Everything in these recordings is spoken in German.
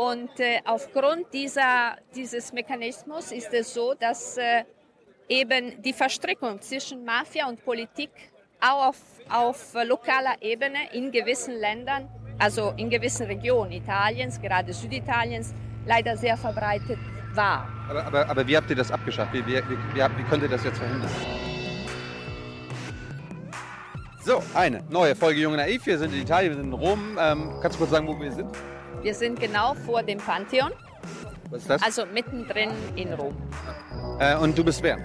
Und äh, aufgrund dieser, dieses Mechanismus ist es so, dass äh, eben die Verstrickung zwischen Mafia und Politik auch auf, auf lokaler Ebene in gewissen Ländern, also in gewissen Regionen Italiens, gerade Süditaliens, leider sehr verbreitet war. Aber, aber, aber wie habt ihr das abgeschafft? Wie, wie, wie, wie könnt ihr das jetzt verhindern? So, eine neue Folge Junge Naiv. Wir sind in Italien, wir sind in Rom. Ähm, kannst du kurz sagen, wo wir sind? Wir sind genau vor dem Pantheon. Was ist das? Also mittendrin in Rom. Äh, und du bist wer?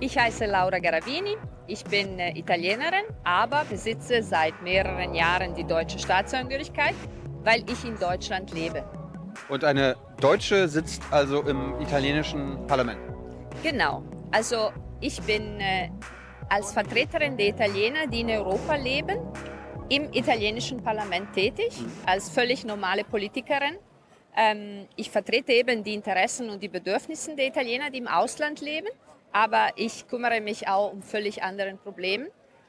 Ich heiße Laura Garavini. Ich bin äh, Italienerin, aber besitze seit mehreren Jahren die deutsche Staatsangehörigkeit, weil ich in Deutschland lebe. Und eine Deutsche sitzt also im italienischen Parlament? Genau. Also ich bin äh, als Vertreterin der Italiener, die in Europa leben, im italienischen Parlament tätig, mhm. als völlig normale Politikerin. Ähm, ich vertrete eben die Interessen und die Bedürfnisse der Italiener, die im Ausland leben, aber ich kümmere mich auch um völlig anderen Probleme.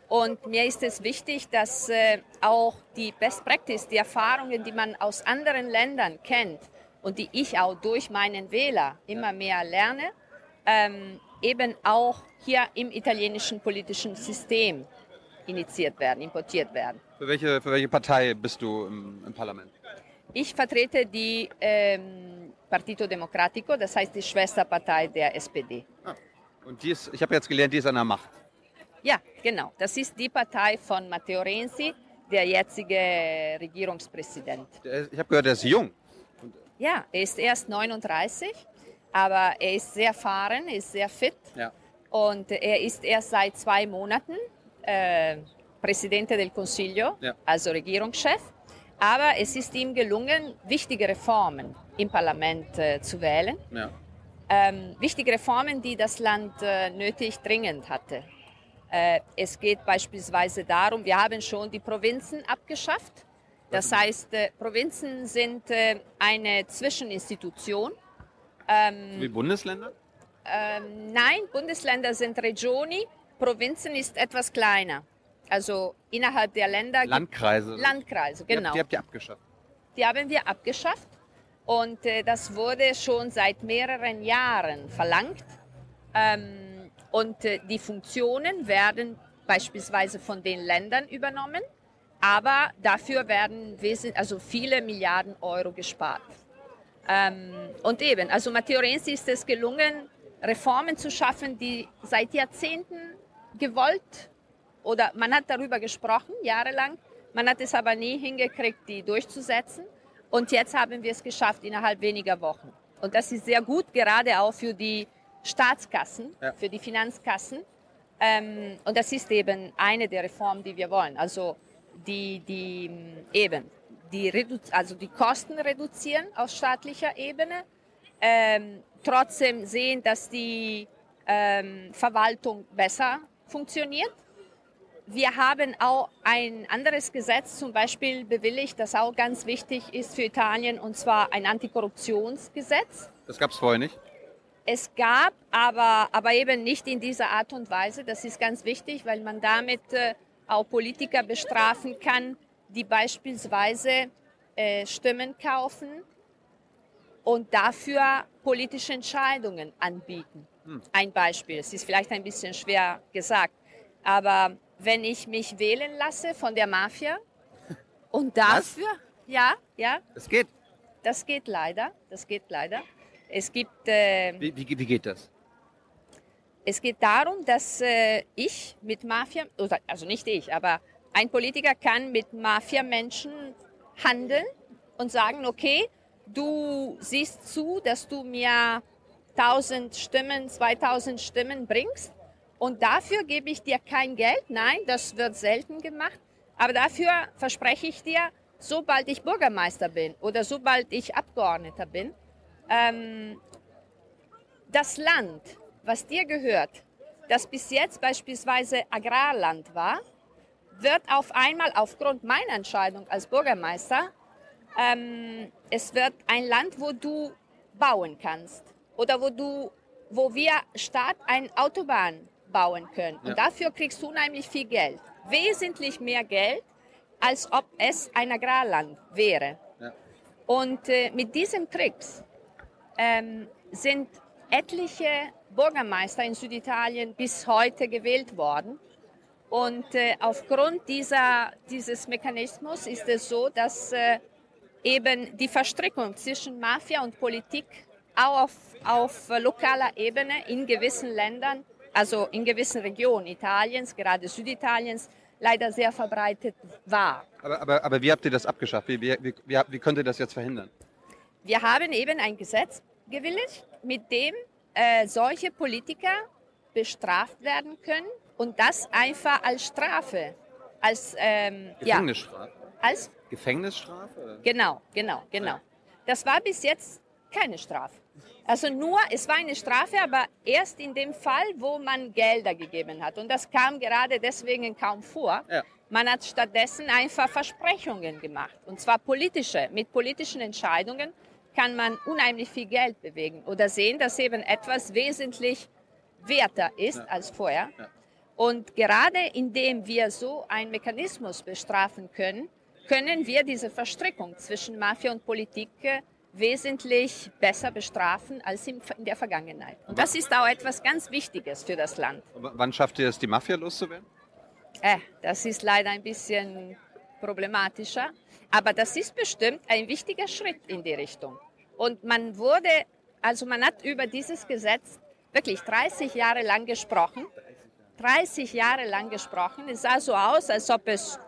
Und mir ist es wichtig, dass äh, auch die Best Practice, die Erfahrungen, die man aus anderen Ländern kennt und die ich auch durch meinen Wähler immer mehr lerne, ähm, eben auch hier im italienischen politischen System initiiert werden, importiert werden. Für welche, für welche Partei bist du im, im Parlament? Ich vertrete die ähm, Partito Democratico, das heißt die Schwesterpartei der SPD. Ah. Und die ist, ich habe jetzt gelernt, die ist an der Macht. Ja, genau. Das ist die Partei von Matteo Renzi, der jetzige Regierungspräsident. Ich habe gehört, er ist jung. Ja, er ist erst 39, aber er ist sehr erfahren, ist sehr fit. Ja. Und er ist erst seit zwei Monaten äh, Presidente del Consiglio, Ja. also Regierungschef. Aber es ist ihm gelungen, wichtige Reformen im Parlament äh, zu wählen. Ja. Ähm, wichtige Reformen, die das Land äh, nötig dringend hatte. Äh, es geht beispielsweise darum, wir haben schon die Provinzen abgeschafft. Das heißt, äh, Provinzen sind äh, eine Zwischeninstitution. Ähm, Wie Bundesländer? ähm, nein, Bundesländer sind Regioni, Provinzen ist etwas kleiner. Also innerhalb der Länder Landkreise. Landkreise, genau. Die habt ihr abgeschafft. Die haben wir abgeschafft und äh, das wurde schon seit mehreren Jahren verlangt. Ähm, und äh, die Funktionen werden beispielsweise von den Ländern übernommen, aber dafür werden also viele Milliarden Euro gespart. Ähm, und eben, also Matteo Renzi ist es gelungen, Reformen zu schaffen, die seit Jahrzehnten gewollt oder man hat darüber gesprochen, jahrelang. Man hat es aber nie hingekriegt, die durchzusetzen. Und jetzt haben wir es geschafft innerhalb weniger Wochen. Und das ist sehr gut, gerade auch für die Staatskassen, Ja. für die Finanzkassen. Ähm, und das ist eben eine der Reformen, die wir wollen. Also die, die mh, eben die, Redu also die Kosten reduzieren auf staatlicher Ebene, ähm, trotzdem sehen, dass die ähm, Verwaltung besser funktioniert. Wir haben auch ein anderes Gesetz zum Beispiel bewilligt, das auch ganz wichtig ist für Italien, und zwar ein Antikorruptionsgesetz. Das gab es vorher nicht. Es gab, aber, aber eben nicht in dieser Art und Weise. Das ist ganz wichtig, weil man damit äh, auch Politiker bestrafen kann, die beispielsweise äh, Stimmen kaufen und dafür politische Entscheidungen anbieten. Ein Beispiel, es ist vielleicht ein bisschen schwer gesagt, aber wenn ich mich wählen lasse von der Mafia und dafür, ja, ja, Es geht. das geht leider, das geht leider. Es gibt äh, Wie, wie, wie geht das? es geht darum, dass äh, ich mit Mafia, also nicht ich, aber ein Politiker kann mit Mafia-Menschen handeln und sagen, okay, du siehst zu, dass du mir 1000 Stimmen, 2000 Stimmen bringst und dafür gebe ich dir kein Geld. Nein, das wird selten gemacht. Aber dafür verspreche ich dir, sobald ich Bürgermeister bin oder sobald ich Abgeordneter bin, ähm, das Land, was dir gehört, das bis jetzt beispielsweise Agrarland war, wird auf einmal aufgrund meiner Entscheidung als Bürgermeister, ähm, es wird ein Land, wo du bauen kannst oder wo du, wo wir Stadt eine Autobahn bauen können. Ja. Und dafür kriegst du unheimlich viel Geld, wesentlich mehr Geld, als ob es ein Agrarland wäre. Ja. Und äh, mit diesem Kriegs ähm, sind etliche Bürgermeister in Süditalien bis heute gewählt worden. Und äh, aufgrund dieser, dieses Mechanismus ist es so, dass äh, eben die Verstrickung zwischen Mafia und Politik auch auf, auf lokaler Ebene in gewissen Ländern, also in gewissen Regionen Italiens, gerade Süditaliens, leider sehr verbreitet war. Aber, aber, aber wie habt ihr das abgeschafft? Wie, wie, wie, wie könnt ihr das jetzt verhindern? Wir haben eben ein Gesetz gewilligt, mit dem äh, solche Politiker bestraft werden können und das einfach als Strafe, als ähm, Gefängnisstrafe. Ja, als Gefängnisstrafe? Genau, genau, genau. Das war bis jetzt keine Strafe. Also nur, es war eine Strafe, aber erst in dem Fall, wo man Gelder gegeben hat. Und das kam gerade deswegen kaum vor. Ja. Man hat stattdessen einfach Versprechungen gemacht. Und zwar politische. Mit politischen Entscheidungen kann man unheimlich viel Geld bewegen oder sehen, dass eben etwas wesentlich werter ist ja. als vorher. Ja. Und gerade indem wir so einen Mechanismus bestrafen können, können wir diese Verstrickung zwischen Mafia und Politik äh, wesentlich besser bestrafen als in der Vergangenheit. Und das ist auch etwas ganz Wichtiges für das Land. wann schafft ihr es, die Mafia loszuwerden? Äh, das ist leider ein bisschen problematischer. Aber das ist bestimmt ein wichtiger Schritt in die Richtung. Und man wurde, also man hat über dieses Gesetz wirklich 30 Jahre lang gesprochen. 30 Jahre lang gesprochen. Es sah so aus, als ob es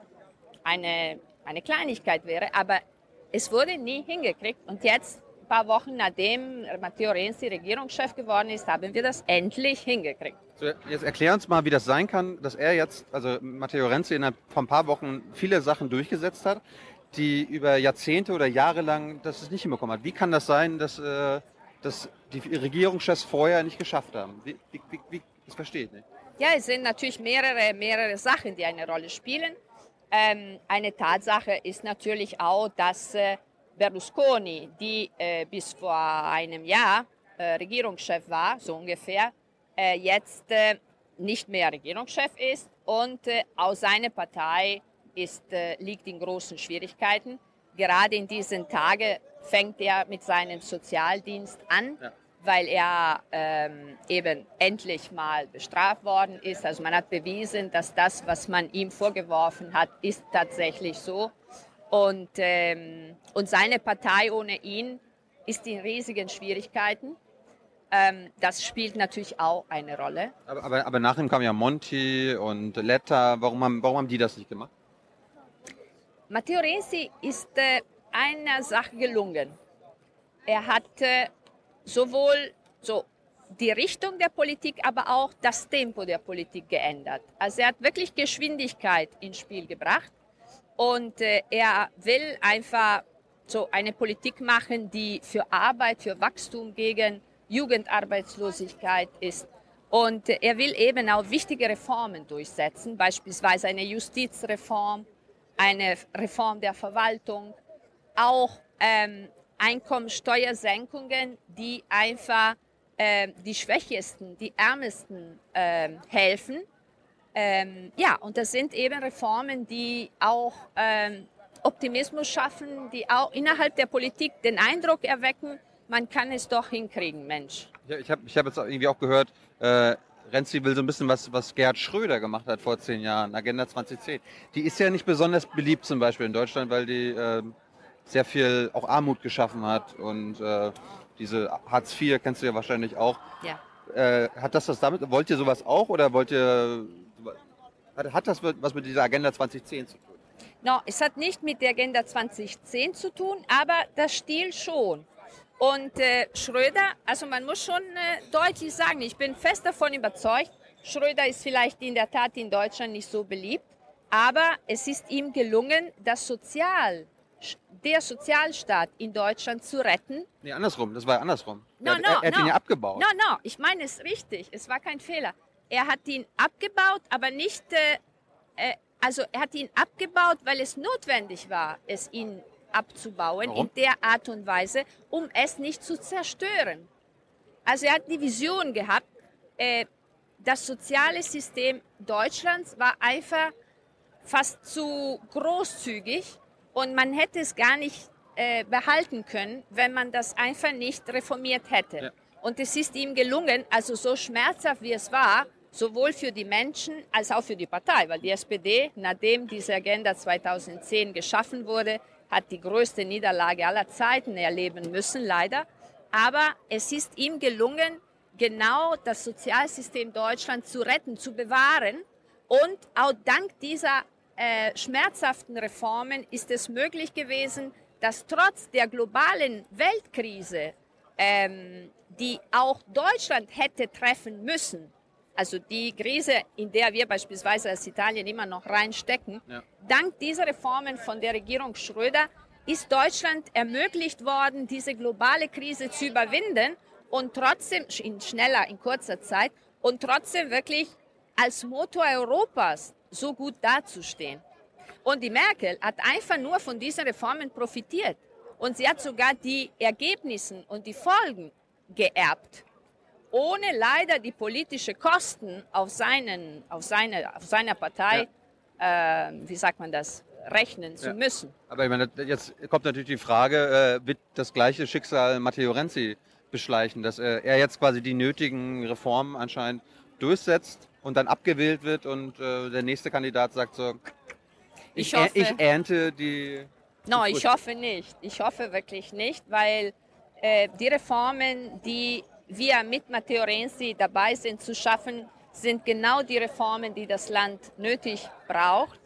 eine, eine Kleinigkeit wäre, aber es wurde nie hingekriegt. Und jetzt, ein paar Wochen nachdem Matteo Renzi Regierungschef geworden ist, haben wir das endlich hingekriegt. So, jetzt erklär uns mal, wie das sein kann, dass er jetzt, also Matteo Renzi, innerhalb von ein paar Wochen viele Sachen durchgesetzt hat, die über Jahrzehnte oder Jahre lang das es nicht hinbekommen hat. Wie kann das sein, dass, äh, dass die Regierungschefs vorher nicht geschafft haben? Wie, wie, wie, das verstehe ich nicht. Ja, es sind natürlich mehrere, mehrere Sachen, die eine Rolle spielen. Ähm, eine Tatsache ist natürlich auch, dass äh, Berlusconi, die äh, bis vor einem Jahr äh, Regierungschef war, so ungefähr, äh, jetzt äh, nicht mehr Regierungschef ist und äh, auch seine Partei ist, liegt in großen Schwierigkeiten. Gerade in diesen Tagen fängt er mit seinem Sozialdienst an. Ja weil er ähm, eben endlich mal bestraft worden ist. Also man hat bewiesen, dass das, was man ihm vorgeworfen hat, ist tatsächlich so. Und, ähm, und seine Partei ohne ihn ist in riesigen Schwierigkeiten. Ähm, das spielt natürlich auch eine Rolle. Aber, aber, aber nach ihm kam ja Monti und Letta. Warum haben, warum haben die das nicht gemacht? Matteo Renzi ist äh, einer Sache gelungen. Er hat äh, sowohl so die Richtung der Politik, aber auch das Tempo der Politik geändert. Also er hat wirklich Geschwindigkeit ins Spiel gebracht und äh, er will einfach so eine Politik machen, die für Arbeit, für Wachstum gegen Jugendarbeitslosigkeit ist. Und er will eben auch wichtige Reformen durchsetzen, beispielsweise eine Justizreform, eine Reform der Verwaltung, auch ähm, Einkommensteuersenkungen, die einfach äh, die Schwächesten, die Ärmsten äh, helfen. Ähm, ja, und das sind eben Reformen, die auch ähm, Optimismus schaffen, die auch innerhalb der Politik den Eindruck erwecken, man kann es doch hinkriegen, Mensch. Ja, ich habe ich hab jetzt irgendwie auch gehört, äh, Renzi will so ein bisschen was, was Gerhard Schröder gemacht hat vor zehn Jahren, Agenda 2010. Die ist ja nicht besonders beliebt zum Beispiel in Deutschland, weil die äh, sehr viel auch Armut geschaffen hat und äh, diese Hartz IV kennst du ja wahrscheinlich auch. Ja. Äh, hat das was damit, wollt ihr sowas auch oder wollt ihr, hat, hat das was mit dieser Agenda 2010 zu tun? No, es hat nicht mit der Agenda 2010 zu tun, aber das Stil schon. Und äh, Schröder, also man muss schon äh, deutlich sagen, ich bin fest davon überzeugt, Schröder ist vielleicht in der Tat in Deutschland nicht so beliebt, aber es ist ihm gelungen, das Sozial der Sozialstaat in Deutschland zu retten. Nee, andersrum, das war andersrum. No, er, no, er, er hat no. ihn ja abgebaut. No, no, ich meine es richtig, es war kein Fehler. Er hat ihn abgebaut, aber nicht, äh, äh, also er hat ihn abgebaut, weil es notwendig war, es ihn abzubauen Warum? in der Art und Weise, um es nicht zu zerstören. Also er hat die Vision gehabt, äh, das soziale System Deutschlands war einfach fast zu großzügig und man hätte es gar nicht äh, behalten können, wenn man das einfach nicht reformiert hätte. Ja. Und es ist ihm gelungen, also so schmerzhaft wie es war, sowohl für die Menschen als auch für die Partei, weil die SPD, nachdem diese Agenda 2010 geschaffen wurde, hat die größte Niederlage aller Zeiten erleben müssen, leider. Aber es ist ihm gelungen, genau das Sozialsystem Deutschland zu retten, zu bewahren. Und auch dank dieser äh, schmerzhaften Reformen ist es möglich gewesen, dass trotz der globalen Weltkrise, ähm, die auch Deutschland hätte treffen müssen, also die Krise, in der wir beispielsweise als Italien immer noch reinstecken, ja. dank dieser Reformen von der Regierung Schröder ist Deutschland ermöglicht worden, diese globale Krise zu überwinden und trotzdem in schneller, in kurzer Zeit und trotzdem wirklich als Motor Europas so gut dazustehen. Und die Merkel hat einfach nur von diesen Reformen profitiert. Und sie hat sogar die Ergebnisse und die Folgen geerbt ohne leider die politischen Kosten auf, seinen, auf, seine, auf seiner Partei, ja. äh, wie sagt man das, rechnen zu ja. müssen. Aber ich meine, jetzt kommt natürlich die Frage, äh, wird das gleiche Schicksal Matteo Renzi beschleichen, dass äh, er jetzt quasi die nötigen Reformen anscheinend durchsetzt und dann abgewählt wird und äh, der nächste Kandidat sagt so, ich, ich, hoffe, ich ernte die... No, ich hoffe nicht. Ich hoffe wirklich nicht, weil äh, die Reformen, die wir mit Matteo Renzi dabei sind zu schaffen, sind genau die Reformen, die das Land nötig braucht.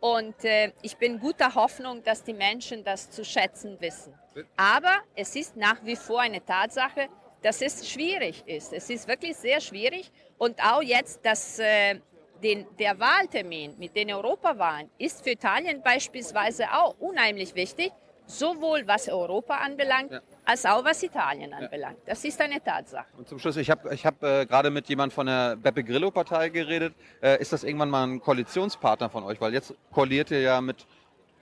Und äh, ich bin guter Hoffnung, dass die Menschen das zu schätzen wissen. Aber es ist nach wie vor eine Tatsache, dass es schwierig ist. Es ist wirklich sehr schwierig. Und auch jetzt, dass äh, den, der Wahltermin mit den Europawahlen ist für Italien beispielsweise auch unheimlich wichtig, sowohl was Europa anbelangt, ja als auch was Italien anbelangt. Das ist eine Tatsache. Und zum Schluss, ich habe ich hab, äh, gerade mit jemand von der Beppe Grillo-Partei geredet. Äh, ist das irgendwann mal ein Koalitionspartner von euch? Weil jetzt koaliert ihr ja mit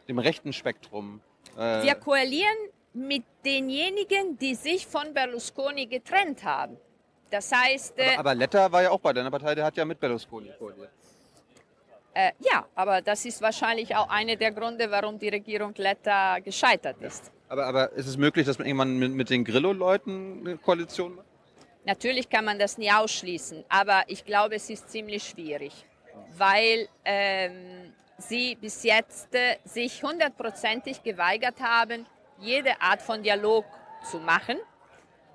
dem rechten Spektrum. Äh, Wir koalieren mit denjenigen, die sich von Berlusconi getrennt haben. Das heißt. Aber, aber Letta war ja auch bei deiner Partei, der hat ja mit Berlusconi koaliert. Äh, ja, aber das ist wahrscheinlich auch einer der Gründe, warum die Regierung Letta gescheitert ist. Aber, aber ist es möglich, dass man irgendwann mit, mit den Grillo-Leuten eine Koalition macht? Natürlich kann man das nie ausschließen, aber ich glaube, es ist ziemlich schwierig, weil ähm, sie bis jetzt äh, sich hundertprozentig geweigert haben, jede Art von Dialog zu machen.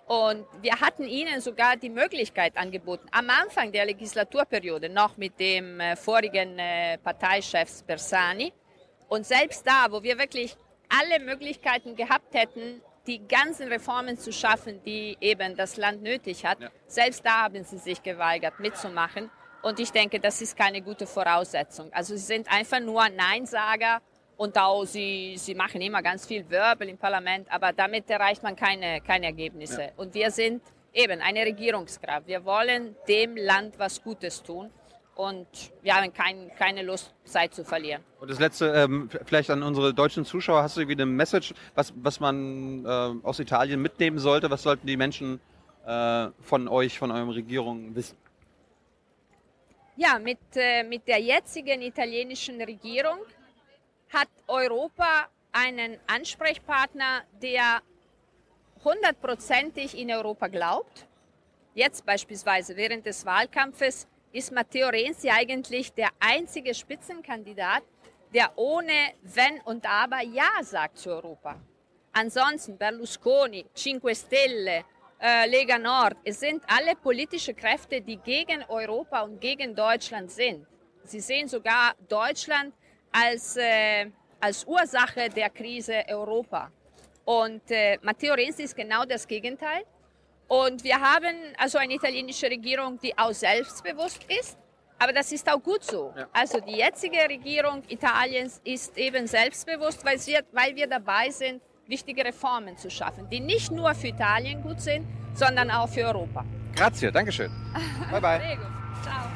Und wir hatten ihnen sogar die Möglichkeit angeboten, am Anfang der Legislaturperiode noch mit dem äh, vorigen äh, Parteichef Bersani. Und selbst da, wo wir wirklich alle Möglichkeiten gehabt hätten, die ganzen Reformen zu schaffen, die eben das Land nötig hat. Ja. Selbst da haben sie sich geweigert mitzumachen. Und ich denke, das ist keine gute Voraussetzung. Also sie sind einfach nur Neinsager und auch sie, sie machen immer ganz viel Wirbel im Parlament, aber damit erreicht man keine, keine Ergebnisse. Ja. Und wir sind eben eine Regierungskraft. Wir wollen dem Land was Gutes tun und wir haben kein, keine Lust, Zeit zu verlieren. Und das letzte, ähm, vielleicht an unsere deutschen Zuschauer, hast du irgendwie eine Message, was, was man äh, aus Italien mitnehmen sollte? Was sollten die Menschen äh, von euch, von eurer Regierung wissen? Ja, mit, äh, mit der jetzigen italienischen Regierung hat Europa einen Ansprechpartner, der hundertprozentig in Europa glaubt. Jetzt beispielsweise während des Wahlkampfes ist Matteo Renzi eigentlich der einzige Spitzenkandidat, der ohne Wenn und Aber Ja sagt zu Europa. Ansonsten Berlusconi, Cinque Stelle, äh, Lega Nord, es sind alle politische Kräfte, die gegen Europa und gegen Deutschland sind. Sie sehen sogar Deutschland als, äh, als Ursache der Krise Europa. Und äh, Matteo Renzi ist genau das Gegenteil. Und wir haben also eine italienische Regierung, die auch selbstbewusst ist. Aber das ist auch gut so. Ja. Also die jetzige Regierung Italiens ist eben selbstbewusst, weil wir, weil wir dabei sind, wichtige Reformen zu schaffen, die nicht nur für Italien gut sind, sondern auch für Europa. Grazie, Dankeschön. bye bye. Ciao.